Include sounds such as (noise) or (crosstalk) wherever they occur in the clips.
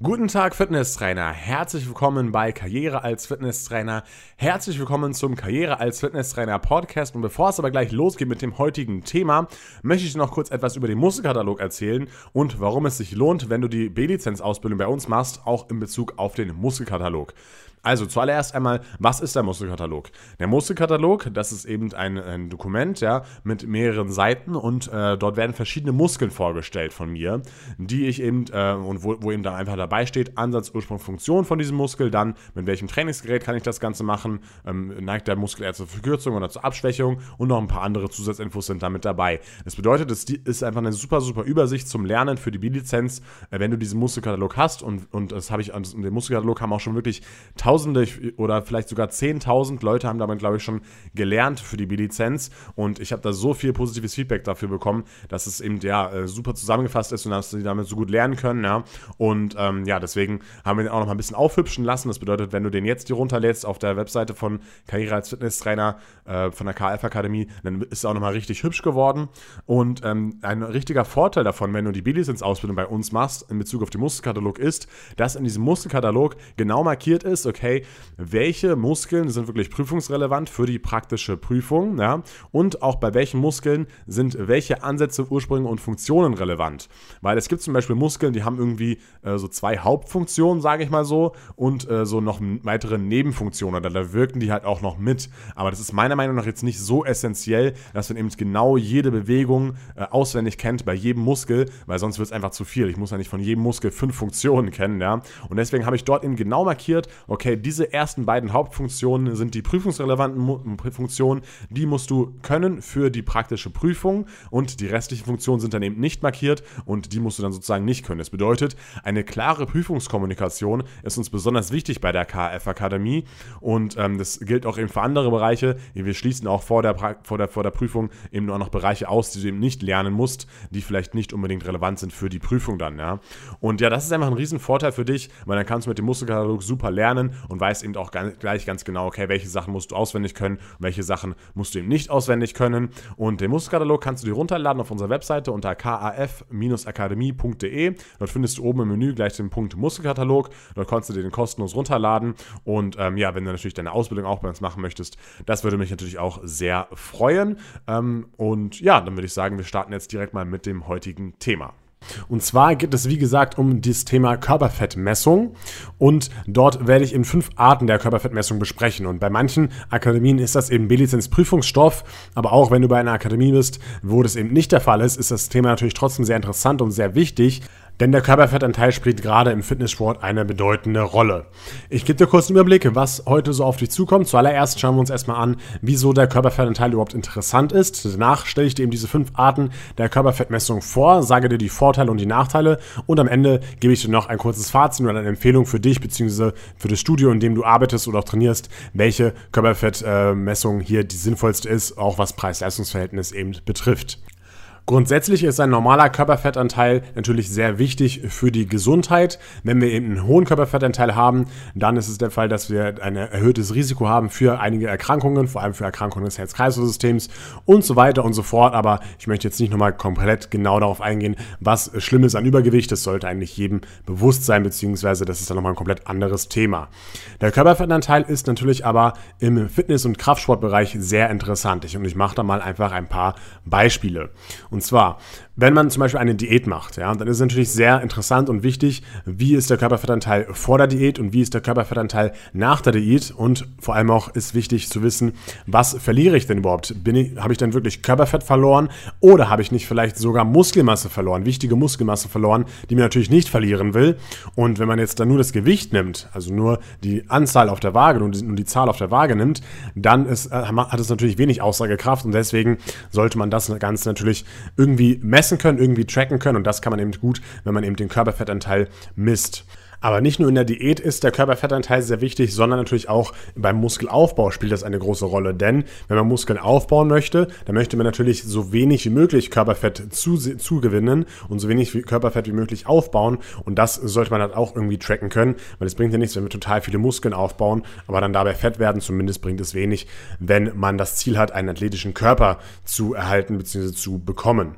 Guten Tag, Fitnesstrainer. Herzlich willkommen bei Karriere als Fitnesstrainer. Herzlich willkommen zum Karriere als Fitnesstrainer Podcast. Und bevor es aber gleich losgeht mit dem heutigen Thema, möchte ich noch kurz etwas über den Muskelkatalog erzählen und warum es sich lohnt, wenn du die B-Lizenz-Ausbildung bei uns machst, auch in Bezug auf den Muskelkatalog. Also zuallererst einmal, was ist der Muskelkatalog? Der Muskelkatalog, das ist eben ein, ein Dokument, ja, mit mehreren Seiten und äh, dort werden verschiedene Muskeln vorgestellt von mir, die ich eben, äh, und wo, wo eben dann einfach dabei steht, Ansatz, Ursprung, Funktion von diesem Muskel, dann mit welchem Trainingsgerät kann ich das Ganze machen, ähm, neigt der Muskel eher zur Verkürzung oder zur Abschwächung und noch ein paar andere Zusatzinfos sind damit dabei. Das bedeutet, es ist einfach eine super, super Übersicht zum Lernen für die B-Lizenz, äh, wenn du diesen Muskelkatalog hast und, und das habe ich, den Muskelkatalog haben auch schon wirklich Tausende oder vielleicht sogar 10.000 Leute haben damit, glaube ich, schon gelernt für die B-Lizenz. Und ich habe da so viel positives Feedback dafür bekommen, dass es eben ja äh, super zusammengefasst ist und dass sie damit so gut lernen können. Ja. Und ähm, ja, deswegen haben wir den auch noch mal ein bisschen aufhübschen lassen. Das bedeutet, wenn du den jetzt hier runterlädst auf der Webseite von Karriere als Fitnesstrainer äh, von der KF Akademie, dann ist es auch noch mal richtig hübsch geworden. Und ähm, ein richtiger Vorteil davon, wenn du die B-Lizenz-Ausbildung bei uns machst, in Bezug auf den Muskelkatalog, ist, dass in diesem Muskelkatalog genau markiert ist, okay, okay, welche Muskeln sind wirklich prüfungsrelevant für die praktische Prüfung, ja, und auch bei welchen Muskeln sind welche Ansätze, Ursprünge und Funktionen relevant. Weil es gibt zum Beispiel Muskeln, die haben irgendwie äh, so zwei Hauptfunktionen, sage ich mal so, und äh, so noch weitere Nebenfunktionen, oder da wirken die halt auch noch mit. Aber das ist meiner Meinung nach jetzt nicht so essentiell, dass man eben genau jede Bewegung äh, auswendig kennt bei jedem Muskel, weil sonst wird es einfach zu viel. Ich muss ja nicht von jedem Muskel fünf Funktionen kennen, ja. Und deswegen habe ich dort eben genau markiert, okay, diese ersten beiden Hauptfunktionen sind die prüfungsrelevanten Funktionen. Die musst du können für die praktische Prüfung und die restlichen Funktionen sind dann eben nicht markiert und die musst du dann sozusagen nicht können. Das bedeutet, eine klare Prüfungskommunikation ist uns besonders wichtig bei der KF Akademie und ähm, das gilt auch eben für andere Bereiche. Wir schließen auch vor der, vor, der, vor der Prüfung eben nur noch Bereiche aus, die du eben nicht lernen musst, die vielleicht nicht unbedingt relevant sind für die Prüfung dann. Ja? Und ja, das ist einfach ein Riesenvorteil für dich, weil dann kannst du mit dem Muskelkatalog super lernen und weißt eben auch gleich ganz genau, okay, welche Sachen musst du auswendig können welche Sachen musst du eben nicht auswendig können. Und den Musterkatalog kannst du dir runterladen auf unserer Webseite unter kaf-akademie.de. Dort findest du oben im Menü gleich den Punkt Muskelkatalog. Dort kannst du dir den kostenlos runterladen. Und ähm, ja, wenn du natürlich deine Ausbildung auch bei uns machen möchtest, das würde mich natürlich auch sehr freuen. Ähm, und ja, dann würde ich sagen, wir starten jetzt direkt mal mit dem heutigen Thema. Und zwar geht es, wie gesagt, um das Thema Körperfettmessung. Und dort werde ich in fünf Arten der Körperfettmessung besprechen. Und bei manchen Akademien ist das eben B-Lizenz-Prüfungsstoff. Aber auch wenn du bei einer Akademie bist, wo das eben nicht der Fall ist, ist das Thema natürlich trotzdem sehr interessant und sehr wichtig. Denn der Körperfettanteil spielt gerade im Fitnesssport eine bedeutende Rolle. Ich gebe dir kurz einen Überblick, was heute so auf dich zukommt. Zuallererst schauen wir uns erstmal an, wieso der Körperfettanteil überhaupt interessant ist. Danach stelle ich dir eben diese fünf Arten der Körperfettmessung vor, sage dir die Vorteile und die Nachteile und am Ende gebe ich dir noch ein kurzes Fazit oder eine Empfehlung für dich bzw. für das Studio, in dem du arbeitest oder auch trainierst, welche Körperfettmessung hier die sinnvollste ist, auch was Preis-Leistungs-Verhältnis eben betrifft. Grundsätzlich ist ein normaler Körperfettanteil natürlich sehr wichtig für die Gesundheit. Wenn wir eben einen hohen Körperfettanteil haben, dann ist es der Fall, dass wir ein erhöhtes Risiko haben für einige Erkrankungen, vor allem für Erkrankungen des Herz-Kreislauf-Systems und so weiter und so fort. Aber ich möchte jetzt nicht nochmal komplett genau darauf eingehen, was schlimm ist an Übergewicht. Das sollte eigentlich jedem bewusst sein, beziehungsweise das ist dann nochmal ein komplett anderes Thema. Der Körperfettanteil ist natürlich aber im Fitness- und Kraftsportbereich sehr interessant. und ich mache da mal einfach ein paar Beispiele. Und und zwar, wenn man zum Beispiel eine Diät macht, ja, dann ist es natürlich sehr interessant und wichtig, wie ist der Körperfettanteil vor der Diät und wie ist der Körperfettanteil nach der Diät. Und vor allem auch ist wichtig zu wissen, was verliere ich denn überhaupt? habe ich denn wirklich Körperfett verloren oder habe ich nicht vielleicht sogar Muskelmasse verloren, wichtige Muskelmasse verloren, die man natürlich nicht verlieren will? Und wenn man jetzt dann nur das Gewicht nimmt, also nur die Anzahl auf der Waage und die, die Zahl auf der Waage nimmt, dann ist, äh, hat es natürlich wenig Aussagekraft und deswegen sollte man das Ganze natürlich irgendwie messen können, irgendwie tracken können. Und das kann man eben gut, wenn man eben den Körperfettanteil misst. Aber nicht nur in der Diät ist der Körperfettanteil sehr wichtig, sondern natürlich auch beim Muskelaufbau spielt das eine große Rolle. Denn wenn man Muskeln aufbauen möchte, dann möchte man natürlich so wenig wie möglich Körperfett zu, zugewinnen und so wenig Körperfett wie möglich aufbauen. Und das sollte man halt auch irgendwie tracken können, weil es bringt ja nichts, wenn wir total viele Muskeln aufbauen, aber dann dabei fett werden. Zumindest bringt es wenig, wenn man das Ziel hat, einen athletischen Körper zu erhalten bzw. zu bekommen.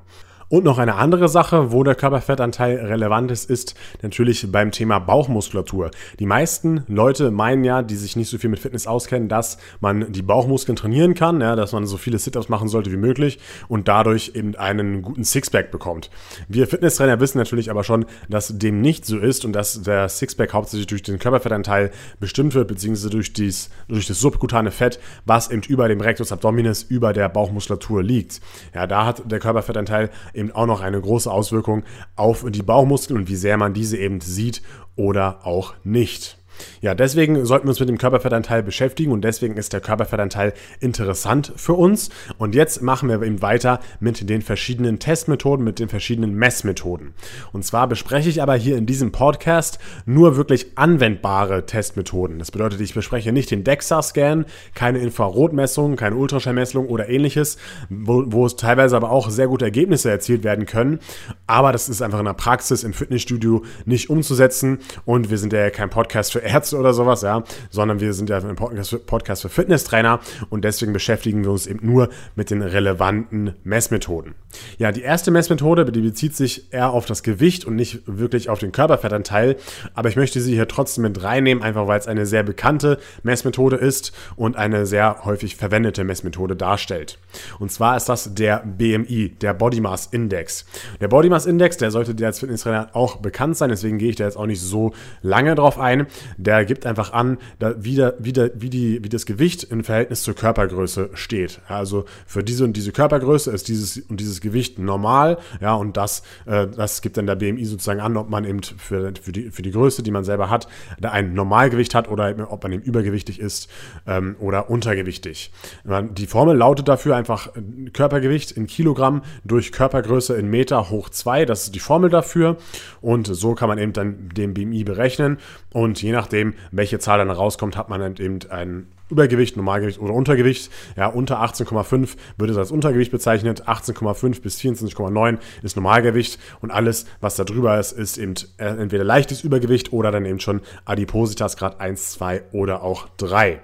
Und noch eine andere Sache, wo der Körperfettanteil relevant ist, ist natürlich beim Thema Bauchmuskulatur. Die meisten Leute meinen ja, die sich nicht so viel mit Fitness auskennen, dass man die Bauchmuskeln trainieren kann, ja, dass man so viele Sit-ups machen sollte wie möglich und dadurch eben einen guten Sixpack bekommt. Wir Fitnesstrainer wissen natürlich aber schon, dass dem nicht so ist und dass der Sixpack hauptsächlich durch den Körperfettanteil bestimmt wird, beziehungsweise durch, dies, durch das subkutane Fett, was eben über dem Rectus abdominis, über der Bauchmuskulatur liegt. Ja, da hat der Körperfettanteil eben auch noch eine große Auswirkung auf die Bauchmuskeln und wie sehr man diese eben sieht oder auch nicht. Ja, deswegen sollten wir uns mit dem Körperfettanteil beschäftigen und deswegen ist der Körperfettanteil interessant für uns. Und jetzt machen wir eben weiter mit den verschiedenen Testmethoden, mit den verschiedenen Messmethoden. Und zwar bespreche ich aber hier in diesem Podcast nur wirklich anwendbare Testmethoden. Das bedeutet, ich bespreche nicht den DEXA-Scan, keine Infrarotmessung, keine Ultraschallmessung oder ähnliches, wo, wo es teilweise aber auch sehr gute Ergebnisse erzielt werden können. Aber das ist einfach in der Praxis im Fitnessstudio nicht umzusetzen und wir sind ja kein Podcast für Ärzte oder sowas, ja, sondern wir sind ja ein Podcast für Fitnesstrainer und deswegen beschäftigen wir uns eben nur mit den relevanten Messmethoden. Ja, die erste Messmethode, die bezieht sich eher auf das Gewicht und nicht wirklich auf den Körperfettanteil, aber ich möchte sie hier trotzdem mit reinnehmen, einfach weil es eine sehr bekannte Messmethode ist und eine sehr häufig verwendete Messmethode darstellt. Und zwar ist das der BMI, der Body Mass Index. Der Body Mass Index, der sollte dir als Fitnesstrainer auch bekannt sein, deswegen gehe ich da jetzt auch nicht so lange drauf ein der gibt einfach an, wie, der, wie, der, wie, die, wie das Gewicht im Verhältnis zur Körpergröße steht. Also für diese und diese Körpergröße ist dieses und dieses Gewicht normal, ja, und das, äh, das gibt dann der BMI sozusagen an, ob man eben für, für, die, für die Größe, die man selber hat, da ein Normalgewicht hat oder eben, ob man eben übergewichtig ist ähm, oder untergewichtig. Die Formel lautet dafür einfach äh, Körpergewicht in Kilogramm durch Körpergröße in Meter hoch 2. Das ist die Formel dafür. Und so kann man eben dann den BMI berechnen. Und je nachdem, welche Zahl dann rauskommt, hat man eben ein Übergewicht, Normalgewicht oder Untergewicht. Ja, unter 18,5 wird es als Untergewicht bezeichnet. 18,5 bis 24,9 ist Normalgewicht. Und alles, was da drüber ist, ist eben entweder leichtes Übergewicht oder dann eben schon Adipositas Grad 1, 2 oder auch 3.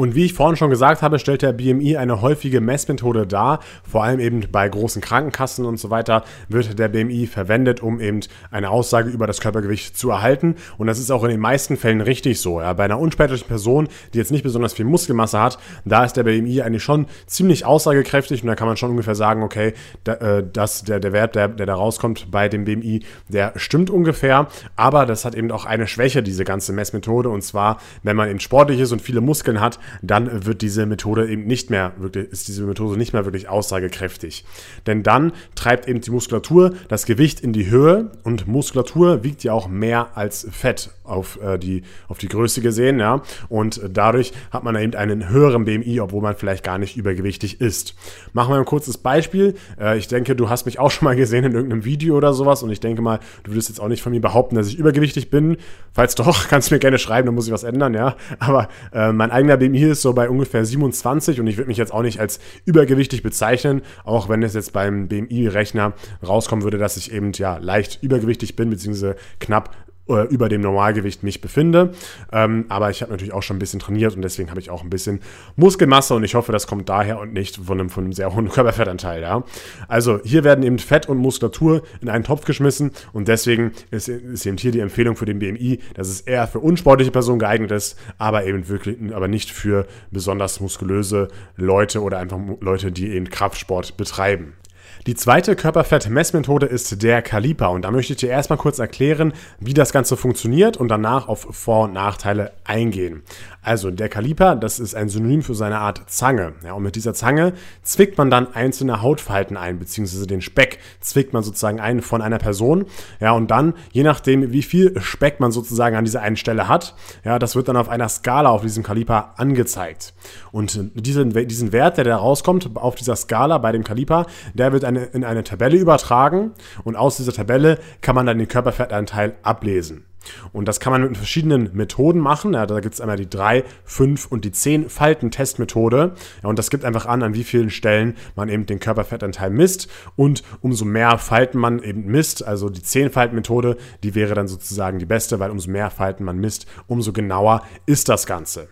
Und wie ich vorhin schon gesagt habe, stellt der BMI eine häufige Messmethode dar. Vor allem eben bei großen Krankenkassen und so weiter wird der BMI verwendet, um eben eine Aussage über das Körpergewicht zu erhalten. Und das ist auch in den meisten Fällen richtig so. Ja. Bei einer unsportlichen Person, die jetzt nicht besonders viel Muskelmasse hat, da ist der BMI eigentlich schon ziemlich aussagekräftig und da kann man schon ungefähr sagen, okay, da, äh, dass der, der Wert, der, der da rauskommt bei dem BMI, der stimmt ungefähr. Aber das hat eben auch eine Schwäche, diese ganze Messmethode. Und zwar, wenn man eben sportlich ist und viele Muskeln hat, dann wird diese Methode eben nicht mehr wirklich, ist diese Methode nicht mehr wirklich aussagekräftig. Denn dann treibt eben die Muskulatur das Gewicht in die Höhe und Muskulatur wiegt ja auch mehr als Fett auf, äh, die, auf die Größe gesehen, ja. Und dadurch hat man eben einen höheren BMI, obwohl man vielleicht gar nicht übergewichtig ist. Machen wir ein kurzes Beispiel. Äh, ich denke, du hast mich auch schon mal gesehen in irgendeinem Video oder sowas und ich denke mal, du würdest jetzt auch nicht von mir behaupten, dass ich übergewichtig bin. Falls doch, (laughs) kannst du mir gerne schreiben, dann muss ich was ändern, ja. Aber äh, mein eigener BMI BMI ist so bei ungefähr 27 und ich würde mich jetzt auch nicht als übergewichtig bezeichnen, auch wenn es jetzt beim BMI-Rechner rauskommen würde, dass ich eben ja leicht übergewichtig bin, beziehungsweise knapp äh, über dem Normalgewicht mich befinde. Ähm, aber ich habe natürlich auch schon ein bisschen trainiert und deswegen habe ich auch ein bisschen Muskelmasse und ich hoffe, das kommt daher und nicht von einem, von einem sehr hohen (laughs) Körperfettanteil. Ja? Also hier werden eben Fett und Muskulatur in einen Topf geschmissen und deswegen ist, ist eben hier die Empfehlung für den BMI, dass es eher für unsportliche Personen geeignet ist, aber eben wirklich, aber nicht für besonders muskulöse Leute oder einfach Leute, die eben Kraftsport betreiben. Die zweite Körperfett-Messmethode ist der Kaliper und da möchte ich dir erstmal kurz erklären, wie das Ganze funktioniert und danach auf Vor- und Nachteile eingehen. Also der Kaliper, das ist ein Synonym für seine Art Zange. Ja, und mit dieser Zange zwickt man dann einzelne Hautfalten ein, beziehungsweise den Speck zwickt man sozusagen ein von einer Person. Ja, und dann, je nachdem, wie viel Speck man sozusagen an dieser einen Stelle hat, ja, das wird dann auf einer Skala auf diesem Kaliper angezeigt. Und diesen, diesen Wert, der da rauskommt auf dieser Skala bei dem Kaliper, der wird eine, in eine Tabelle übertragen und aus dieser Tabelle kann man dann den Körperfettanteil ablesen. Und das kann man mit verschiedenen Methoden machen. Ja, da gibt es einmal die 3, 5 und die 10 Falten-Testmethode. Ja, und das gibt einfach an, an wie vielen Stellen man eben den Körperfettanteil misst. Und umso mehr Falten man eben misst, also die 10-Falten-Methode, die wäre dann sozusagen die beste, weil umso mehr Falten man misst, umso genauer ist das Ganze.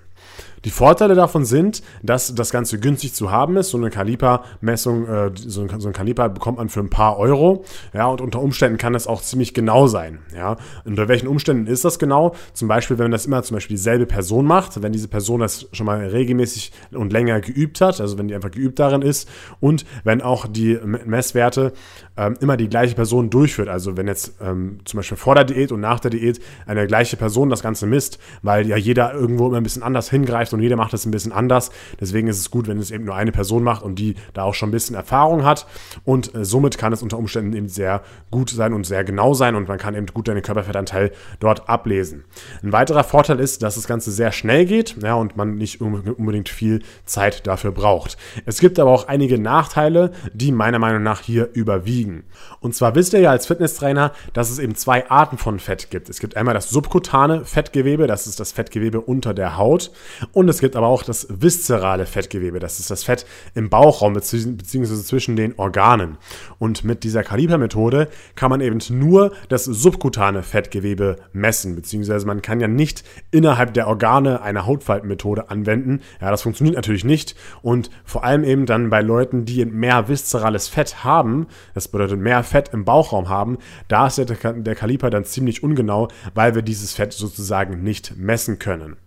Die Vorteile davon sind, dass das Ganze günstig zu haben ist. So eine Kalipermessung, äh, so, ein, Kaliper bekommt man für ein paar Euro. Ja, und unter Umständen kann das auch ziemlich genau sein. Ja, unter welchen Umständen ist das genau? Zum Beispiel, wenn das immer zum Beispiel dieselbe Person macht, wenn diese Person das schon mal regelmäßig und länger geübt hat, also wenn die einfach geübt darin ist und wenn auch die Messwerte ähm, immer die gleiche Person durchführt. Also wenn jetzt ähm, zum Beispiel vor der Diät und nach der Diät eine gleiche Person das Ganze misst, weil ja jeder irgendwo immer ein bisschen anders hingreift und jeder macht das ein bisschen anders. Deswegen ist es gut, wenn es eben nur eine Person macht und die da auch schon ein bisschen Erfahrung hat. Und äh, somit kann es unter Umständen eben sehr gut sein und sehr genau sein und man kann eben gut deinen Körperfettanteil dort ablesen. Ein weiterer Vorteil ist, dass das Ganze sehr schnell geht ja, und man nicht unbedingt viel Zeit dafür braucht. Es gibt aber auch einige Nachteile, die meiner Meinung nach hier überwiegen. Und zwar wisst ihr ja als Fitnesstrainer, dass es eben zwei Arten von Fett gibt. Es gibt einmal das subkutane Fettgewebe, das ist das Fettgewebe unter der Haut. Und es gibt aber auch das viszerale Fettgewebe, das ist das Fett im Bauchraum bzw. zwischen den Organen. Und mit dieser Kalipermethode kann man eben nur das subkutane Fettgewebe messen, beziehungsweise man kann ja nicht innerhalb der Organe eine Hautfaltenmethode anwenden. Ja, das funktioniert natürlich nicht. Und vor allem eben dann bei Leuten, die mehr viszerales Fett haben, das bedeutet mehr Fett im Bauchraum haben, da ist der Kaliper dann ziemlich ungenau, weil wir dieses Fett sozusagen nicht messen können.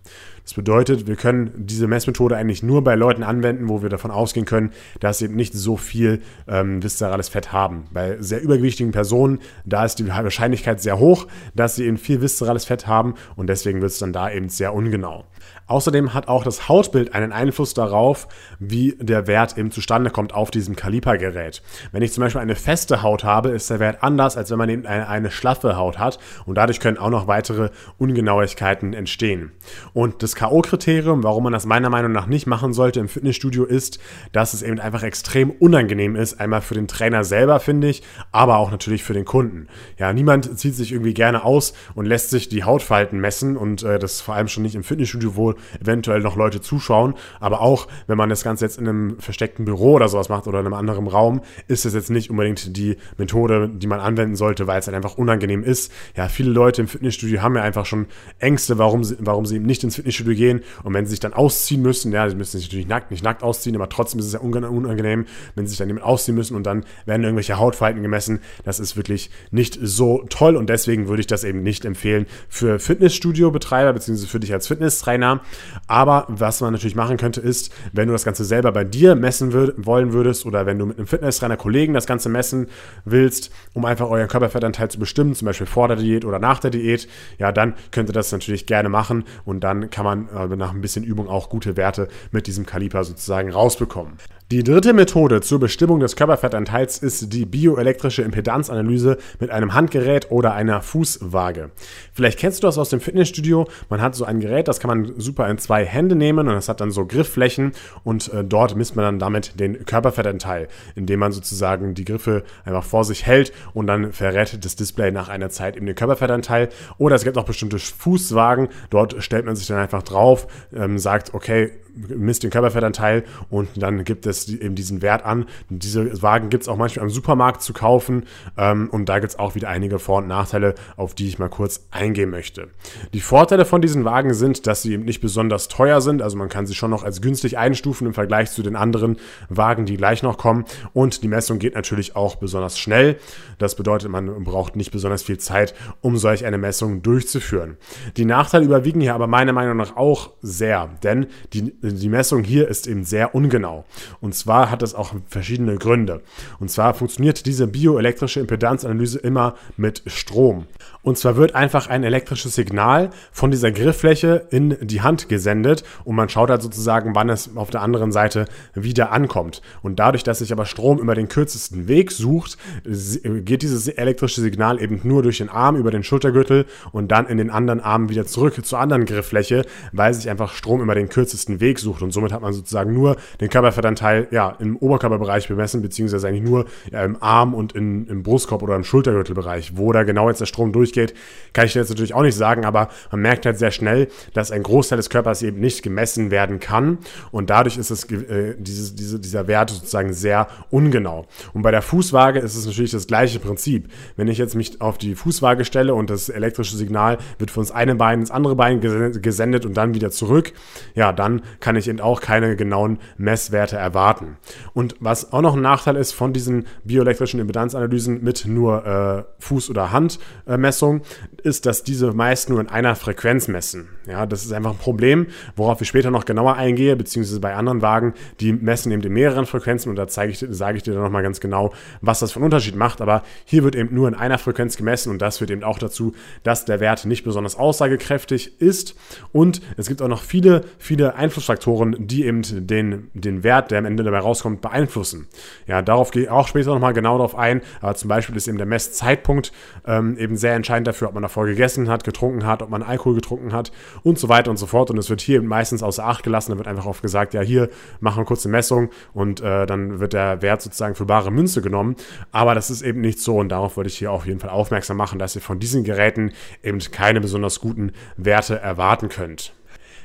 Das bedeutet, wir können diese Messmethode eigentlich nur bei Leuten anwenden, wo wir davon ausgehen können, dass sie eben nicht so viel ähm, viszerales Fett haben. Bei sehr übergewichtigen Personen, da ist die Wahrscheinlichkeit sehr hoch, dass sie eben viel viszerales Fett haben und deswegen wird es dann da eben sehr ungenau. Außerdem hat auch das Hautbild einen Einfluss darauf, wie der Wert eben zustande kommt auf diesem Kalipergerät. Wenn ich zum Beispiel eine feste Haut habe, ist der Wert anders, als wenn man eben eine, eine schlaffe Haut hat und dadurch können auch noch weitere Ungenauigkeiten entstehen. Und das K.O.-Kriterium, warum man das meiner Meinung nach nicht machen sollte im Fitnessstudio, ist, dass es eben einfach extrem unangenehm ist. Einmal für den Trainer selber, finde ich, aber auch natürlich für den Kunden. Ja, niemand zieht sich irgendwie gerne aus und lässt sich die Hautfalten messen und äh, das vor allem schon nicht im Fitnessstudio, wo eventuell noch Leute zuschauen. Aber auch, wenn man das Ganze jetzt in einem versteckten Büro oder sowas macht oder in einem anderen Raum, ist das jetzt nicht unbedingt die Methode, die man anwenden sollte, weil es halt einfach unangenehm ist. Ja, viele Leute im Fitnessstudio haben ja einfach schon Ängste, warum sie, warum sie eben nicht ins Fitnessstudio gehen. Und wenn sie sich dann ausziehen müssen, ja, sie müssen sich natürlich nackt, nicht nackt ausziehen, aber trotzdem ist es ja unangenehm, wenn sie sich dann eben ausziehen müssen und dann werden irgendwelche Hautfalten gemessen. Das ist wirklich nicht so toll und deswegen würde ich das eben nicht empfehlen für Fitnessstudio-Betreiber beziehungsweise für dich als Fitnesstrainer. Aber was man natürlich machen könnte, ist, wenn du das Ganze selber bei dir messen würd, wollen würdest oder wenn du mit einem Fitnesstrainer Kollegen das Ganze messen willst, um einfach euren Körperfettanteil zu bestimmen, zum Beispiel vor der Diät oder nach der Diät, ja, dann könnt ihr das natürlich gerne machen und dann kann man äh, nach ein bisschen Übung auch gute Werte mit diesem Kaliper sozusagen rausbekommen. Die dritte Methode zur Bestimmung des Körperfettanteils ist die bioelektrische Impedanzanalyse mit einem Handgerät oder einer Fußwaage. Vielleicht kennst du das aus dem Fitnessstudio. Man hat so ein Gerät, das kann man super in zwei Hände nehmen und das hat dann so Griffflächen und äh, dort misst man dann damit den Körperfettanteil, indem man sozusagen die Griffe einfach vor sich hält und dann verrät das Display nach einer Zeit eben den Körperfettanteil. Oder es gibt auch bestimmte Fußwagen, dort stellt man sich dann einfach drauf, ähm, sagt, okay, misst den Körperfettanteil und dann gibt es eben diesen Wert an. diese Wagen gibt es auch manchmal im Supermarkt zu kaufen ähm, und da gibt es auch wieder einige Vor- und Nachteile, auf die ich mal kurz eingehen möchte. Die Vorteile von diesen Wagen sind, dass sie eben nicht besonders teuer sind, also man kann sie schon noch als günstig einstufen im Vergleich zu den anderen Wagen, die gleich noch kommen und die Messung geht natürlich auch besonders schnell. Das bedeutet, man braucht nicht besonders viel Zeit, um solch eine Messung durchzuführen. Die Nachteile überwiegen hier aber meiner Meinung nach auch sehr, denn die die Messung hier ist eben sehr ungenau. Und zwar hat das auch verschiedene Gründe. Und zwar funktioniert diese bioelektrische Impedanzanalyse immer mit Strom. Und zwar wird einfach ein elektrisches Signal von dieser Grifffläche in die Hand gesendet und man schaut halt sozusagen, wann es auf der anderen Seite wieder ankommt. Und dadurch, dass sich aber Strom über den kürzesten Weg sucht, geht dieses elektrische Signal eben nur durch den Arm über den Schultergürtel und dann in den anderen Arm wieder zurück zur anderen Grifffläche, weil sich einfach Strom über den kürzesten Weg Beleg sucht. Und somit hat man sozusagen nur den Körperfettanteil ja, im Oberkörperbereich bemessen, beziehungsweise eigentlich nur ja, im Arm und in, im Brustkorb oder im Schultergürtelbereich. Wo da genau jetzt der Strom durchgeht, kann ich jetzt natürlich auch nicht sagen, aber man merkt halt sehr schnell, dass ein Großteil des Körpers eben nicht gemessen werden kann. Und dadurch ist es, äh, dieses, diese, dieser Wert sozusagen sehr ungenau. Und bei der Fußwaage ist es natürlich das gleiche Prinzip. Wenn ich jetzt mich auf die Fußwaage stelle und das elektrische Signal wird von das eine Bein ins andere Bein gesendet und dann wieder zurück, ja, dann kann ich eben auch keine genauen Messwerte erwarten. Und was auch noch ein Nachteil ist von diesen bioelektrischen Impedanzanalysen mit nur äh, Fuß- oder Handmessung, äh, ist, dass diese meist nur in einer Frequenz messen. Ja, das ist einfach ein Problem, worauf ich später noch genauer eingehe, beziehungsweise bei anderen Wagen, die messen eben in mehreren Frequenzen und da zeige ich, sage ich dir dann nochmal ganz genau, was das für einen Unterschied macht. Aber hier wird eben nur in einer Frequenz gemessen und das führt eben auch dazu, dass der Wert nicht besonders aussagekräftig ist. Und es gibt auch noch viele, viele Einflussfaktoren, die eben den, den Wert, der am Ende dabei rauskommt, beeinflussen. Ja, darauf gehe ich auch später nochmal genau darauf ein. Aber zum Beispiel ist eben der Messzeitpunkt ähm, eben sehr entscheidend dafür, ob man davor gegessen hat, getrunken hat, ob man Alkohol getrunken hat und so weiter und so fort. Und es wird hier meistens außer Acht gelassen. Da wird einfach oft gesagt, ja, hier machen wir kurz eine Messung und äh, dann wird der Wert sozusagen für bare Münze genommen. Aber das ist eben nicht so und darauf wollte ich hier auf jeden Fall aufmerksam machen, dass ihr von diesen Geräten eben keine besonders guten Werte erwarten könnt.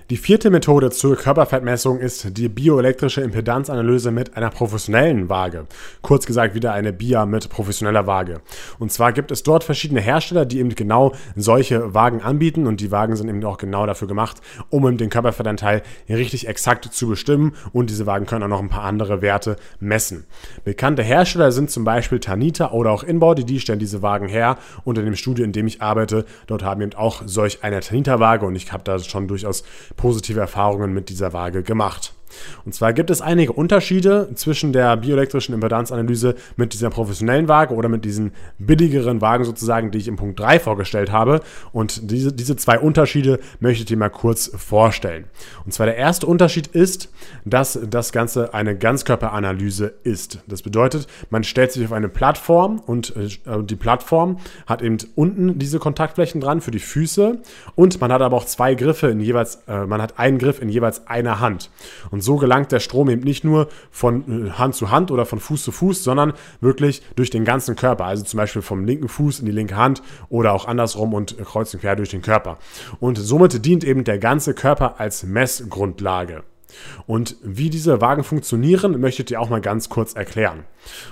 Die vierte Methode zur Körperfettmessung ist die bioelektrische Impedanzanalyse mit einer professionellen Waage. Kurz gesagt wieder eine BIA mit professioneller Waage. Und zwar gibt es dort verschiedene Hersteller, die eben genau solche Wagen anbieten und die Wagen sind eben auch genau dafür gemacht, um den Körperfettanteil richtig exakt zu bestimmen und diese Wagen können auch noch ein paar andere Werte messen. Bekannte Hersteller sind zum Beispiel Tanita oder auch Inbody, die stellen diese Wagen her und in dem Studio, in dem ich arbeite, dort haben eben auch solch eine Tanita-Waage und ich habe da schon durchaus positive Erfahrungen mit dieser Waage gemacht. Und zwar gibt es einige Unterschiede zwischen der bioelektrischen Impedanzanalyse mit dieser professionellen Waage oder mit diesen billigeren Wagen sozusagen, die ich im Punkt 3 vorgestellt habe. Und diese, diese zwei Unterschiede möchte ich dir mal kurz vorstellen. Und zwar der erste Unterschied ist, dass das Ganze eine Ganzkörperanalyse ist. Das bedeutet, man stellt sich auf eine Plattform und äh, die Plattform hat eben unten diese Kontaktflächen dran für die Füße und man hat aber auch zwei Griffe in jeweils, äh, man hat einen Griff in jeweils einer Hand. Und so gelangt der Strom eben nicht nur von äh, Hand zu Hand oder von Fuß zu Fuß, sondern wirklich durch den ganzen Körper. Also zum Beispiel vom linken Fuß in die linke Hand oder auch andersrum und kreuz und quer durch den Körper. Und somit dient eben der ganze Körper als Messgrundlage. Und wie diese Wagen funktionieren, möchte ich dir auch mal ganz kurz erklären.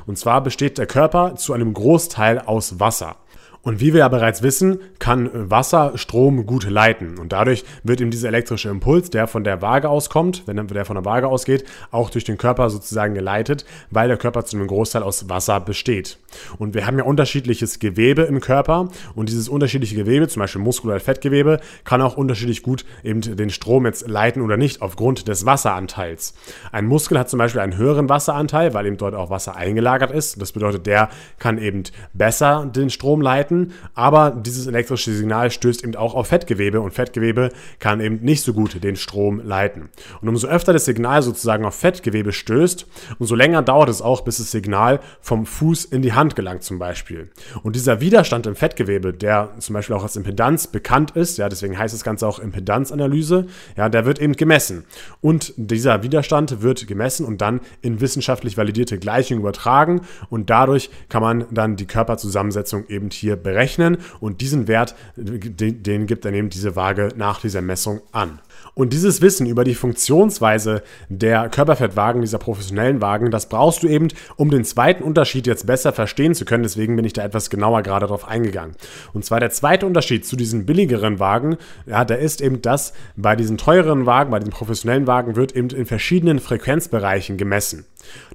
Und zwar besteht der Körper zu einem Großteil aus Wasser. Und wie wir ja bereits wissen, kann Wasser Strom gut leiten. Und dadurch wird eben dieser elektrische Impuls, der von der Waage auskommt, wenn der von der Waage ausgeht, auch durch den Körper sozusagen geleitet, weil der Körper zu einem Großteil aus Wasser besteht. Und wir haben ja unterschiedliches Gewebe im Körper. Und dieses unterschiedliche Gewebe, zum Beispiel Muskel- oder Fettgewebe, kann auch unterschiedlich gut eben den Strom jetzt leiten oder nicht, aufgrund des Wasseranteils. Ein Muskel hat zum Beispiel einen höheren Wasseranteil, weil eben dort auch Wasser eingelagert ist. Das bedeutet, der kann eben besser den Strom leiten leiten, aber dieses elektrische Signal stößt eben auch auf Fettgewebe und Fettgewebe kann eben nicht so gut den Strom leiten. Und umso öfter das Signal sozusagen auf Fettgewebe stößt, umso länger dauert es auch, bis das Signal vom Fuß in die Hand gelangt zum Beispiel. Und dieser Widerstand im Fettgewebe, der zum Beispiel auch als Impedanz bekannt ist, ja, deswegen heißt das Ganze auch Impedanzanalyse, ja, der wird eben gemessen. Und dieser Widerstand wird gemessen und dann in wissenschaftlich validierte Gleichungen übertragen und dadurch kann man dann die Körperzusammensetzung eben hier berechnen und diesen Wert, den, gibt dann eben diese Waage nach dieser Messung an. Und dieses Wissen über die Funktionsweise der Körperfettwagen, dieser professionellen Wagen, das brauchst du eben, um den zweiten Unterschied jetzt besser verstehen zu können. Deswegen bin ich da etwas genauer gerade darauf eingegangen. Und zwar der zweite Unterschied zu diesen billigeren Wagen, ja, der ist eben, dass bei diesen teureren Wagen, bei den professionellen Wagen wird eben in verschiedenen Frequenzbereichen gemessen.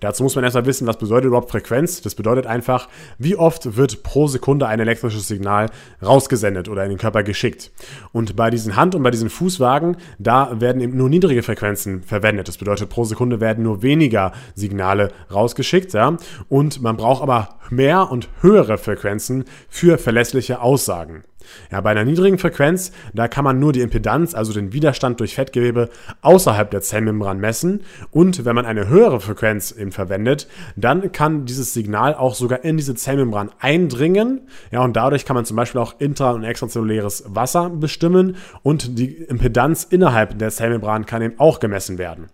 Dazu muss man erstmal wissen, was bedeutet überhaupt Frequenz. Das bedeutet einfach, wie oft wird pro Sekunde ein elektrisches Signal rausgesendet oder in den Körper geschickt. Und bei diesen Hand- und bei diesen Fußwagen, da werden eben nur niedrige Frequenzen verwendet. Das bedeutet, pro Sekunde werden nur weniger Signale rausgeschickt. Ja? Und man braucht aber mehr und höhere Frequenzen für verlässliche Aussagen. Ja, bei einer niedrigen Frequenz, da kann man nur die Impedanz, also den Widerstand durch Fettgewebe außerhalb der Zellmembran messen. Und wenn man eine höhere Frequenz eben verwendet, dann kann dieses Signal auch sogar in diese Zellmembran eindringen. Ja, und dadurch kann man zum Beispiel auch intra- und extrazelluläres Wasser bestimmen und die Impedanz innerhalb der Zellmembran kann eben auch gemessen werden.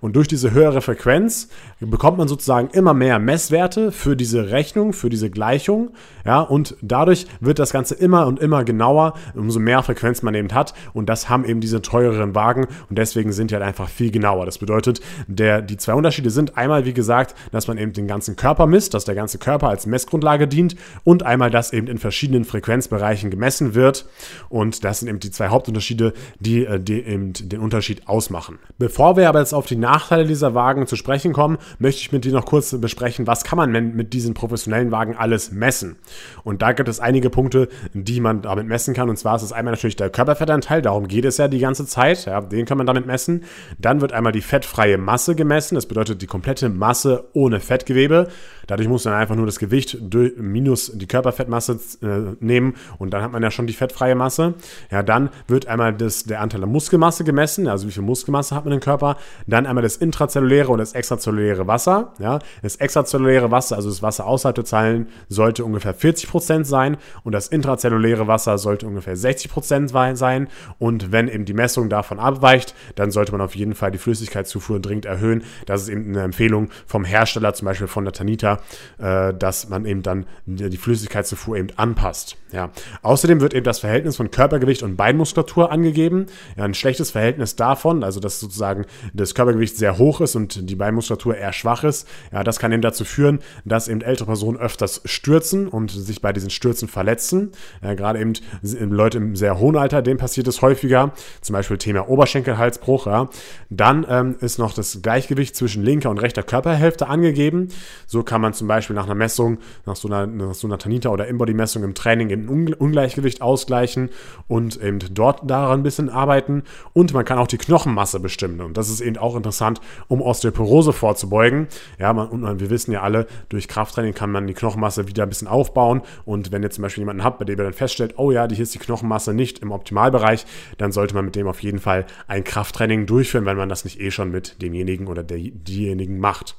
Und durch diese höhere Frequenz bekommt man sozusagen immer mehr Messwerte für diese Rechnung, für diese Gleichung. Ja, und dadurch wird das Ganze immer und immer genauer, umso mehr Frequenz man eben hat. Und das haben eben diese teureren Wagen und deswegen sind die halt einfach viel genauer. Das bedeutet, der, die zwei Unterschiede sind einmal, wie gesagt, dass man eben den ganzen Körper misst, dass der ganze Körper als Messgrundlage dient und einmal, dass eben in verschiedenen Frequenzbereichen gemessen wird. Und das sind eben die zwei Hauptunterschiede, die, äh, die eben den Unterschied ausmachen. Bevor wir aber jetzt auf die Nachteile dieser Wagen zu sprechen kommen, möchte ich mit dir noch kurz besprechen, was kann man mit diesen professionellen Wagen alles messen. Und da gibt es einige Punkte, die man damit messen kann. Und zwar ist es einmal natürlich der Körperfettanteil, darum geht es ja die ganze Zeit. Ja, den kann man damit messen. Dann wird einmal die fettfreie Masse gemessen. Das bedeutet die komplette Masse ohne Fettgewebe. Dadurch muss man einfach nur das Gewicht minus die Körperfettmasse äh, nehmen und dann hat man ja schon die fettfreie Masse. Ja, dann wird einmal das, der Anteil der Muskelmasse gemessen, also wie viel Muskelmasse hat man im Körper. Dann einmal das intrazelluläre und das extrazelluläre Wasser. Ja, das extrazelluläre Wasser, also das Wasser außerhalb der Zellen, sollte ungefähr 40 Prozent sein und das intrazelluläre Wasser sollte ungefähr 60 Prozent sein. Und wenn eben die Messung davon abweicht, dann sollte man auf jeden Fall die Flüssigkeitszufuhr dringend erhöhen. Das ist eben eine Empfehlung vom Hersteller, zum Beispiel von der Tanita, äh, dass man eben dann die Flüssigkeitszufuhr eben anpasst. Ja. Außerdem wird eben das Verhältnis von Körpergewicht und Beinmuskulatur angegeben. Ja, ein schlechtes Verhältnis davon, also dass sozusagen das Körpergewicht sehr hoch ist und die Beinmuskulatur eher schwach ist, ja, das kann eben dazu führen, dass eben ältere Personen öfters stürzen und sich bei diesen Stürzen verletzen. Ja, gerade eben Leute im sehr hohen Alter, denen passiert es häufiger, zum Beispiel Thema Oberschenkelhalsbruch. Ja. Dann ähm, ist noch das Gleichgewicht zwischen linker und rechter Körperhälfte angegeben. So kann man zum Beispiel nach einer Messung, nach so einer, nach so einer Tanita- oder Inbody-Messung im Training ein Ungleichgewicht ausgleichen und eben dort daran ein bisschen arbeiten. Und man kann auch die Knochenmasse bestimmen. Und das ist eben auch interessant, um Osteoporose vorzubeugen. Ja, man, und wir wissen ja alle, durch Krafttraining kann man die Knochenmasse wieder ein bisschen aufbauen. Und wenn ihr zum Beispiel jemanden habt, bei dem ihr dann feststellt, oh ja, hier ist die Knochenmasse nicht im Optimalbereich, dann sollte man mit dem auf jeden Fall ein Krafttraining durchführen, wenn man das nicht eh schon mit demjenigen oder der, diejenigen macht.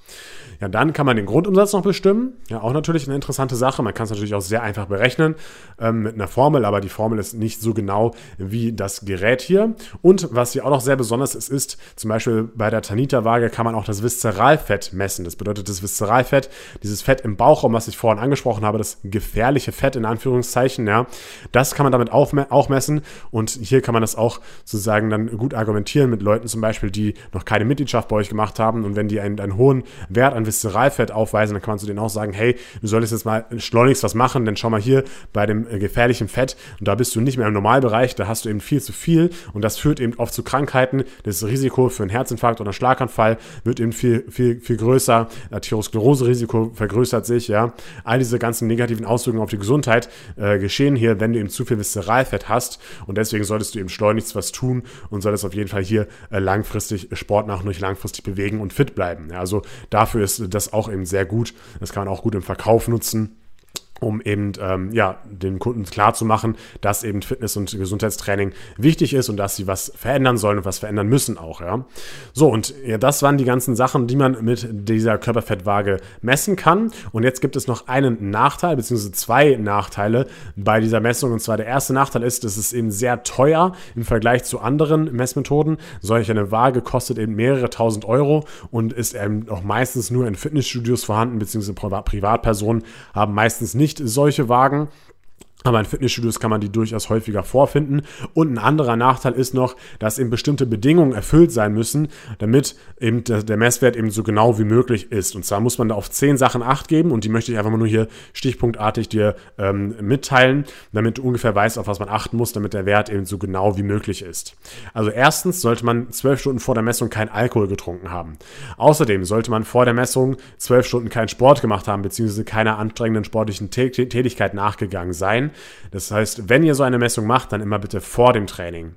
Ja, dann kann man den Grundumsatz noch bestimmen. Ja, auch natürlich eine interessante Sache. Man kann es natürlich auch sehr einfach berechnen ähm, mit einer Formel, aber die Formel ist nicht so genau wie das Gerät hier. Und was hier auch noch sehr besonders ist, ist zum Beispiel bei der Tanita-Waage kann man auch das Viszeralfett messen. Das bedeutet, das Viszeralfett, dieses Fett im Bauchraum, was ich vorhin angesprochen habe, das gefährliche Fett in Anführungszeichen, ja, das kann man damit auch, auch messen und hier kann man das auch sozusagen dann gut argumentieren mit Leuten zum Beispiel, die noch keine Mitgliedschaft bei euch gemacht haben und wenn die einen, einen hohen Wert an Viszeralfett aufweisen, dann kann man zu denen auch sagen, hey, du solltest jetzt mal schleunigst was machen, denn schau mal hier bei dem äh, gefährlichen Fett und da bist du nicht mehr im Normalbereich, da hast du eben viel zu viel und das führt eben oft zu Krankheiten. Das Risiko für einen Herzinfarkt oder einen Schlaganfall wird eben viel, viel, viel größer. Arteriosklerose-Risiko vergrößert sich, ja. All diese ganzen negativen Auswirkungen auf die Gesundheit äh, geschehen hier, wenn du eben zu viel Viszeralfett hast. Und deswegen solltest du eben schleunigst was tun und solltest auf jeden Fall hier äh, langfristig Sport nach und langfristig bewegen und fit bleiben. Ja, also dafür ist das auch eben sehr gut. Das kann man auch gut im Verkauf nutzen um eben ähm, ja, den Kunden klarzumachen, dass eben Fitness- und Gesundheitstraining wichtig ist und dass sie was verändern sollen und was verändern müssen auch. Ja. So, und ja, das waren die ganzen Sachen, die man mit dieser Körperfettwaage messen kann. Und jetzt gibt es noch einen Nachteil, beziehungsweise zwei Nachteile bei dieser Messung. Und zwar der erste Nachteil ist, es ist eben sehr teuer im Vergleich zu anderen Messmethoden. Solch eine Waage kostet eben mehrere tausend Euro und ist eben auch meistens nur in Fitnessstudios vorhanden, beziehungsweise Privatpersonen haben meistens nicht nicht solche Wagen. Aber in Fitnessstudios kann man die durchaus häufiger vorfinden. Und ein anderer Nachteil ist noch, dass eben bestimmte Bedingungen erfüllt sein müssen, damit eben der Messwert eben so genau wie möglich ist. Und zwar muss man da auf zehn Sachen Acht geben und die möchte ich einfach mal nur hier stichpunktartig dir ähm, mitteilen, damit du ungefähr weißt, auf was man achten muss, damit der Wert eben so genau wie möglich ist. Also erstens sollte man zwölf Stunden vor der Messung kein Alkohol getrunken haben. Außerdem sollte man vor der Messung zwölf Stunden keinen Sport gemacht haben, beziehungsweise keiner anstrengenden sportlichen Tätigkeit nachgegangen sein. Das heißt, wenn ihr so eine Messung macht, dann immer bitte vor dem Training.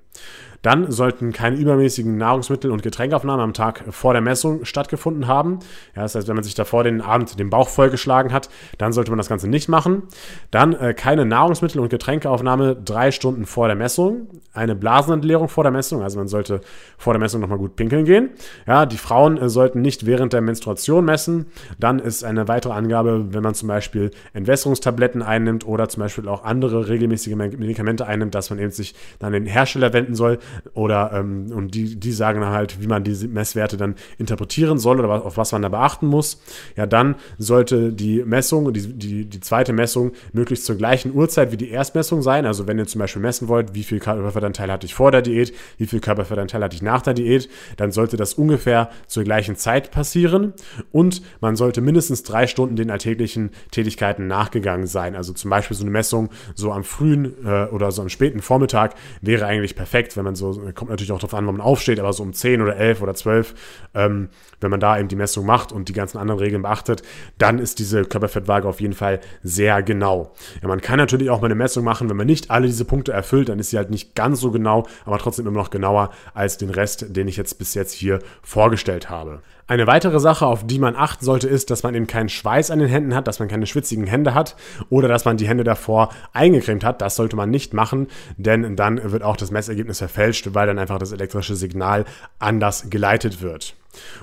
Dann sollten keine übermäßigen Nahrungsmittel und Getränkaufnahmen am Tag vor der Messung stattgefunden haben. Ja, das heißt, wenn man sich davor den Abend den Bauch vollgeschlagen hat, dann sollte man das Ganze nicht machen. Dann äh, keine Nahrungsmittel und Getränkeaufnahme drei Stunden vor der Messung. Eine Blasenentleerung vor der Messung, also man sollte vor der Messung nochmal gut pinkeln gehen. Ja, die Frauen äh, sollten nicht während der Menstruation messen. Dann ist eine weitere Angabe, wenn man zum Beispiel Entwässerungstabletten einnimmt oder zum Beispiel auch andere regelmäßige Medikamente einnimmt, dass man eben sich dann den Hersteller wenden soll oder ähm, und die, die sagen halt, wie man diese Messwerte dann interpretieren soll oder auf was man da beachten muss. Ja, dann sollte die Messung, die, die, die zweite Messung möglichst zur gleichen Uhrzeit wie die Erstmessung sein. Also wenn ihr zum Beispiel messen wollt, wie viel Körperfettanteil hatte ich vor der Diät, wie viel Körperfettanteil hatte ich nach der Diät, dann sollte das ungefähr zur gleichen Zeit passieren und man sollte mindestens drei Stunden den alltäglichen Tätigkeiten nachgegangen sein. Also zum Beispiel so eine Messung so am frühen äh, oder so am späten Vormittag wäre eigentlich perfekt, wenn man so, kommt natürlich auch darauf an, wann man aufsteht, aber so um 10 oder 11 oder 12, ähm, wenn man da eben die Messung macht und die ganzen anderen Regeln beachtet, dann ist diese Körperfettwaage auf jeden Fall sehr genau. Ja, man kann natürlich auch mal eine Messung machen, wenn man nicht alle diese Punkte erfüllt, dann ist sie halt nicht ganz so genau, aber trotzdem immer noch genauer als den Rest, den ich jetzt bis jetzt hier vorgestellt habe. Eine weitere Sache, auf die man achten sollte, ist, dass man eben keinen Schweiß an den Händen hat, dass man keine schwitzigen Hände hat oder dass man die Hände davor eingecremt hat. Das sollte man nicht machen, denn dann wird auch das Messergebnis verfälscht, weil dann einfach das elektrische Signal anders geleitet wird.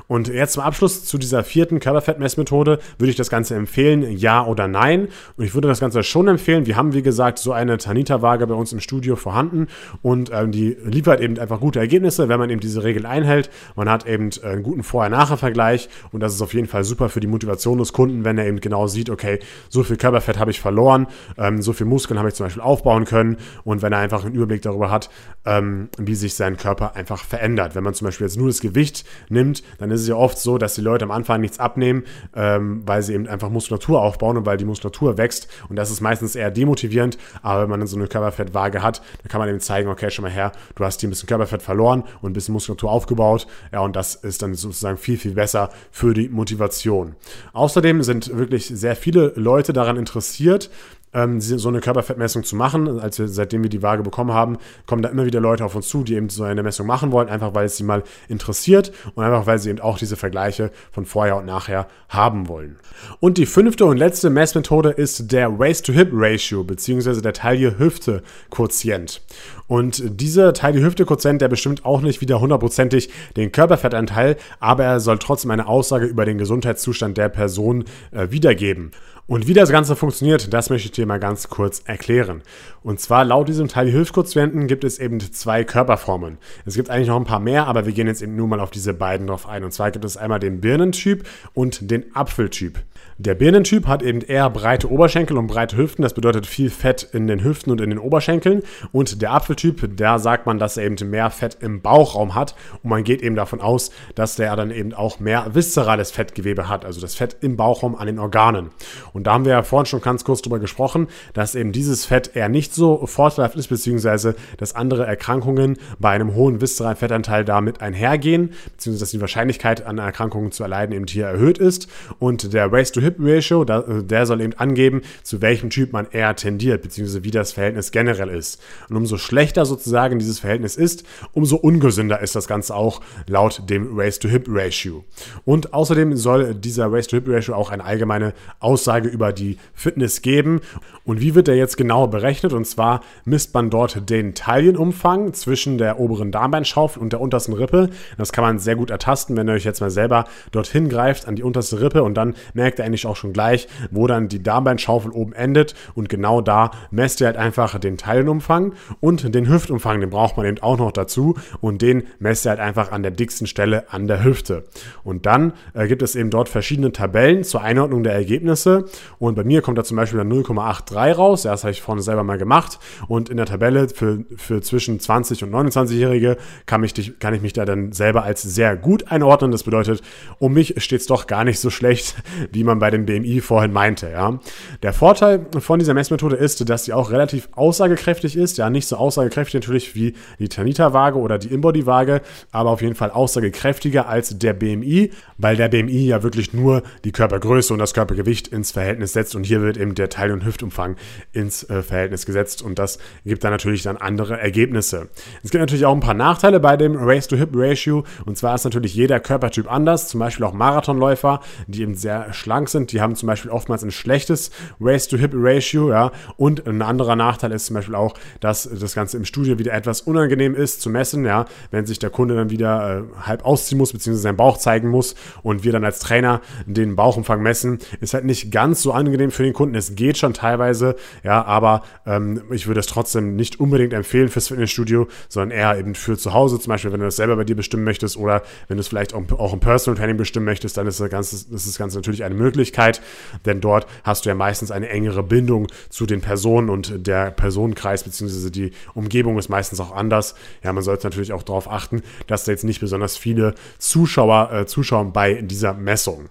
Und jetzt zum Abschluss zu dieser vierten Körperfettmessmethode würde ich das Ganze empfehlen, ja oder nein. Und ich würde das Ganze schon empfehlen. Wir haben, wie gesagt, so eine Tanita-Waage bei uns im Studio vorhanden und ähm, die liefert eben einfach gute Ergebnisse, wenn man eben diese Regel einhält. Man hat eben äh, einen guten Vorher-Nachher-Vergleich und das ist auf jeden Fall super für die Motivation des Kunden, wenn er eben genau sieht, okay, so viel Körperfett habe ich verloren, ähm, so viel Muskeln habe ich zum Beispiel aufbauen können und wenn er einfach einen Überblick darüber hat, ähm, wie sich sein Körper einfach verändert. Wenn man zum Beispiel jetzt nur das Gewicht nimmt, dann ist es ja oft so, dass die Leute am Anfang nichts abnehmen, ähm, weil sie eben einfach Muskulatur aufbauen und weil die Muskulatur wächst. Und das ist meistens eher demotivierend. Aber wenn man dann so eine Körperfettwaage hat, dann kann man eben zeigen, okay, schon mal her, du hast hier ein bisschen Körperfett verloren und ein bisschen Muskulatur aufgebaut. Ja, und das ist dann sozusagen viel, viel besser für die Motivation. Außerdem sind wirklich sehr viele Leute daran interessiert, ähm, so eine Körperfettmessung zu machen. Als wir, seitdem wir die Waage bekommen haben, kommen da immer wieder Leute auf uns zu, die eben so eine Messung machen wollen, einfach weil es sie mal interessiert und einfach weil sie eben auch diese Vergleiche von vorher und nachher haben wollen. Und die fünfte und letzte Messmethode ist der Waist-to-Hip-Ratio, beziehungsweise der Taille-Hüfte-Quotient. Und dieser Taille-Hüfte-Quotient, der bestimmt auch nicht wieder hundertprozentig den Körperfettanteil, aber er soll trotzdem eine Aussage über den Gesundheitszustand der Person äh, wiedergeben. Und wie das Ganze funktioniert, das möchte ich dir mal ganz kurz erklären. Und zwar laut diesem Teil Hilfsquotienten gibt es eben zwei Körperformen. Es gibt eigentlich noch ein paar mehr, aber wir gehen jetzt eben nur mal auf diese beiden drauf ein. Und zwar gibt es einmal den Birnentyp und den Apfeltyp. Der Birnentyp hat eben eher breite Oberschenkel und breite Hüften. Das bedeutet viel Fett in den Hüften und in den Oberschenkeln. Und der Apfeltyp, da sagt man, dass er eben mehr Fett im Bauchraum hat. Und man geht eben davon aus, dass der dann eben auch mehr viszerales Fettgewebe hat. Also das Fett im Bauchraum an den Organen. Und da haben wir ja vorhin schon ganz kurz drüber gesprochen, dass eben dieses Fett eher nicht so vorteilhaft ist, beziehungsweise dass andere Erkrankungen bei einem hohen viszeralen Fettanteil damit einhergehen, beziehungsweise dass die Wahrscheinlichkeit an Erkrankungen zu erleiden eben hier erhöht ist. Und der Waist-to-Hip-Ratio, der soll eben angeben, zu welchem Typ man eher tendiert, beziehungsweise wie das Verhältnis generell ist. Und umso schlechter sozusagen dieses Verhältnis ist, umso ungesünder ist das Ganze auch laut dem Waist-to-Hip-Ratio. Und außerdem soll dieser Waist-to-Hip-Ratio auch eine allgemeine Aussage über die Fitness geben. Und wie wird der jetzt genau berechnet? Und zwar misst man dort den Taillenumfang zwischen der oberen Darmbeinschaufel und der untersten Rippe. Das kann man sehr gut ertasten, wenn ihr euch jetzt mal selber dorthin greift an die unterste Rippe und dann merkt ihr eigentlich auch schon gleich, wo dann die Darmbeinschaufel oben endet. Und genau da messt ihr halt einfach den Taillenumfang und den Hüftumfang, den braucht man eben auch noch dazu. Und den messt ihr halt einfach an der dicksten Stelle an der Hüfte. Und dann äh, gibt es eben dort verschiedene Tabellen zur Einordnung der Ergebnisse. Und bei mir kommt da zum Beispiel dann 0,83 raus. Das habe ich vorne selber mal gemacht. Und in der Tabelle für, für zwischen 20 und 29-Jährige kann, kann ich mich da dann selber als sehr gut einordnen. Das bedeutet, um mich steht es doch gar nicht so schlecht, (laughs) wie man bei dem BMI vorhin meinte. Ja. Der Vorteil von dieser Messmethode ist, dass sie auch relativ aussagekräftig ist. Ja, nicht so aussagekräftig natürlich wie die Tanita-Waage oder die Inbody-Waage, aber auf jeden Fall aussagekräftiger als der BMI, weil der BMI ja wirklich nur die Körpergröße und das Körpergewicht ins Verhältnis Verhältnis setzt. Und hier wird eben der Teil- und Hüftumfang ins äh, Verhältnis gesetzt und das gibt dann natürlich dann andere Ergebnisse. Es gibt natürlich auch ein paar Nachteile bei dem Race-to-Hip-Ratio und zwar ist natürlich jeder Körpertyp anders. Zum Beispiel auch Marathonläufer, die eben sehr schlank sind, die haben zum Beispiel oftmals ein schlechtes Race-to-Hip-Ratio. Ja? Und ein anderer Nachteil ist zum Beispiel auch, dass das Ganze im Studio wieder etwas unangenehm ist zu messen, ja, wenn sich der Kunde dann wieder äh, halb ausziehen muss, beziehungsweise seinen Bauch zeigen muss und wir dann als Trainer den Bauchumfang messen, ist halt nicht ganz so angenehm für den Kunden. Es geht schon teilweise, ja, aber ähm, ich würde es trotzdem nicht unbedingt empfehlen fürs Fitnessstudio, sondern eher eben für zu Hause, zum Beispiel, wenn du das selber bei dir bestimmen möchtest oder wenn du es vielleicht auch, auch im Personal Training bestimmen möchtest, dann ist das, Ganze, ist das Ganze natürlich eine Möglichkeit, denn dort hast du ja meistens eine engere Bindung zu den Personen und der Personenkreis bzw. die Umgebung ist meistens auch anders. Ja, man sollte natürlich auch darauf achten, dass da jetzt nicht besonders viele Zuschauer äh, zuschauen bei dieser Messung.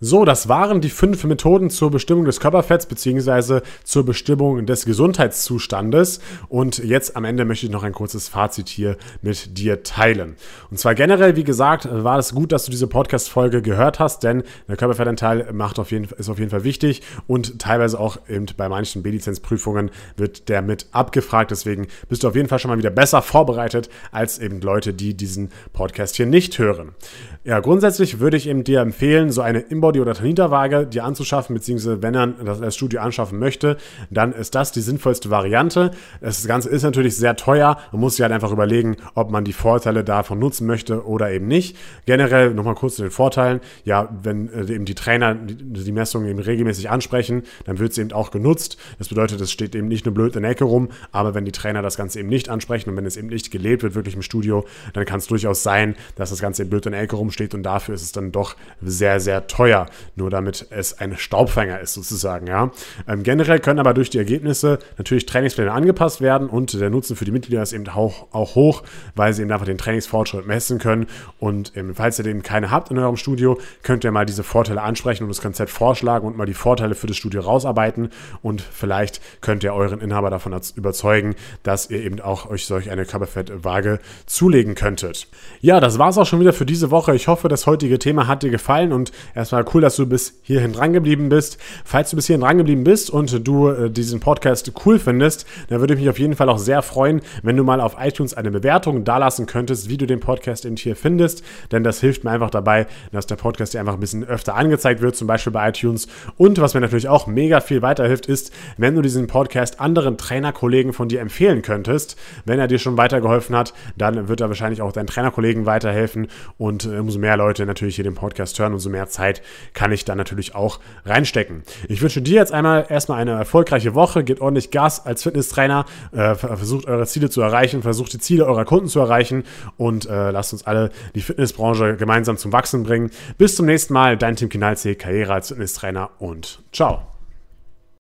So, das waren die fünf Methoden zur Bestimmung des Körperfetts bzw. zur Bestimmung des Gesundheitszustandes. Und jetzt am Ende möchte ich noch ein kurzes Fazit hier mit dir teilen. Und zwar generell, wie gesagt, war es gut, dass du diese Podcast-Folge gehört hast, denn der Körperfettanteil macht auf jeden, ist auf jeden Fall wichtig und teilweise auch eben bei manchen B-Lizenz-Prüfungen wird der mit abgefragt. Deswegen bist du auf jeden Fall schon mal wieder besser vorbereitet als eben Leute, die diesen Podcast hier nicht hören. Ja, grundsätzlich würde ich eben dir empfehlen, so eine Inbody- oder Tanita-Waage dir anzuschaffen, beziehungsweise wenn er das Studio anschaffen möchte, dann ist das die sinnvollste Variante. Das Ganze ist natürlich sehr teuer. Man muss sich halt einfach überlegen, ob man die Vorteile davon nutzen möchte oder eben nicht. Generell nochmal kurz zu den Vorteilen. Ja, wenn äh, eben die Trainer die Messungen eben regelmäßig ansprechen, dann wird sie eben auch genutzt. Das bedeutet, es steht eben nicht nur blöd in der Ecke rum, aber wenn die Trainer das Ganze eben nicht ansprechen und wenn es eben nicht gelebt wird, wirklich im Studio, dann kann es durchaus sein, dass das Ganze eben blöd in der Ecke rumsteht steht und dafür ist es dann doch sehr, sehr teuer, nur damit es ein Staubfänger ist sozusagen, ja. Ähm, generell können aber durch die Ergebnisse natürlich Trainingspläne angepasst werden und der Nutzen für die Mitglieder ist eben auch, auch hoch, weil sie eben einfach den Trainingsfortschritt messen können und ähm, falls ihr den keine habt in eurem Studio, könnt ihr mal diese Vorteile ansprechen und das Konzept vorschlagen und mal die Vorteile für das Studio rausarbeiten und vielleicht könnt ihr euren Inhaber davon überzeugen, dass ihr eben auch euch solch eine Körperfettwaage zulegen könntet. Ja, das war es auch schon wieder für diese Woche. Ich hoffe, das heutige Thema hat dir gefallen und erstmal cool, dass du bis hierhin drangeblieben bist. Falls du bis hierhin drangeblieben bist und du äh, diesen Podcast cool findest, dann würde ich mich auf jeden Fall auch sehr freuen, wenn du mal auf iTunes eine Bewertung dalassen könntest, wie du den Podcast eben hier findest, denn das hilft mir einfach dabei, dass der Podcast dir einfach ein bisschen öfter angezeigt wird, zum Beispiel bei iTunes. Und was mir natürlich auch mega viel weiterhilft, ist, wenn du diesen Podcast anderen Trainerkollegen von dir empfehlen könntest. Wenn er dir schon weitergeholfen hat, dann wird er wahrscheinlich auch deinen Trainerkollegen weiterhelfen und äh, umso mehr Leute natürlich hier den Podcast hören, umso mehr Zeit kann ich da natürlich auch reinstecken. Ich wünsche dir jetzt einmal erstmal eine erfolgreiche Woche, gebt ordentlich Gas als Fitnesstrainer, äh, versucht eure Ziele zu erreichen, versucht die Ziele eurer Kunden zu erreichen und äh, lasst uns alle die Fitnessbranche gemeinsam zum Wachsen bringen. Bis zum nächsten Mal, dein Team Kinalzee, Karriere als Fitnesstrainer und ciao.